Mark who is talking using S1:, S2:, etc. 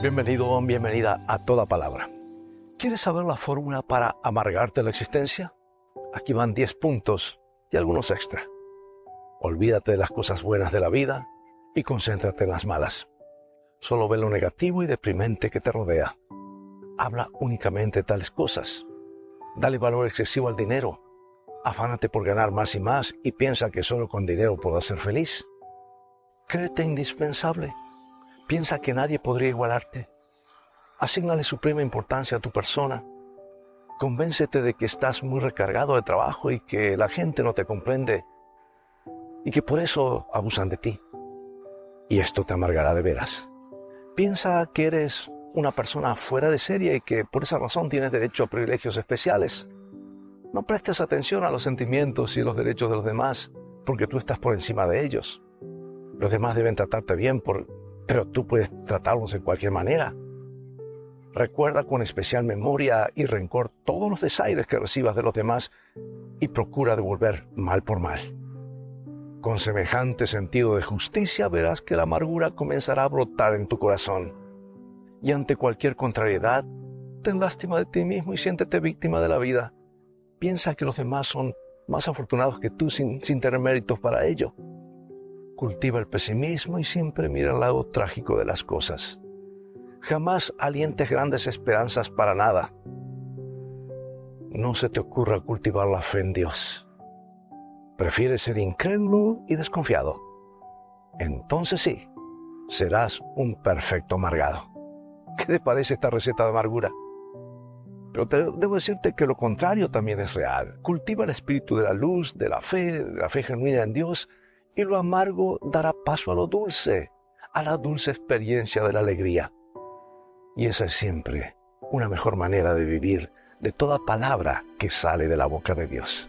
S1: Bienvenido, bienvenida a toda palabra. ¿Quieres saber la fórmula para amargarte la existencia? Aquí van 10 puntos y algunos extra. Olvídate de las cosas buenas de la vida y concéntrate en las malas. Solo ve lo negativo y deprimente que te rodea. Habla únicamente tales cosas. Dale valor excesivo al dinero. Afánate por ganar más y más y piensa que solo con dinero podrás ser feliz. Créete indispensable Piensa que nadie podría igualarte. Asignale suprema importancia a tu persona. Convéncete de que estás muy recargado de trabajo y que la gente no te comprende y que por eso abusan de ti. Y esto te amargará de veras. Piensa que eres una persona fuera de serie y que por esa razón tienes derecho a privilegios especiales. No prestes atención a los sentimientos y los derechos de los demás porque tú estás por encima de ellos. Los demás deben tratarte bien por pero tú puedes tratarlos de cualquier manera. Recuerda con especial memoria y rencor todos los desaires que recibas de los demás y procura devolver mal por mal. Con semejante sentido de justicia verás que la amargura comenzará a brotar en tu corazón. Y ante cualquier contrariedad, ten lástima de ti mismo y siéntete víctima de la vida. Piensa que los demás son más afortunados que tú sin, sin tener méritos para ello cultiva el pesimismo y siempre mira el lado trágico de las cosas. Jamás alientes grandes esperanzas para nada. No se te ocurra cultivar la fe en Dios. Prefieres ser incrédulo y desconfiado. Entonces sí, serás un perfecto amargado. ¿Qué te parece esta receta de amargura? Pero debo decirte que lo contrario también es real. Cultiva el espíritu de la luz, de la fe, de la fe genuina en Dios y lo amargo dará paso a lo dulce, a la dulce experiencia de la alegría. Y esa es siempre una mejor manera de vivir de toda palabra que sale de la boca de Dios.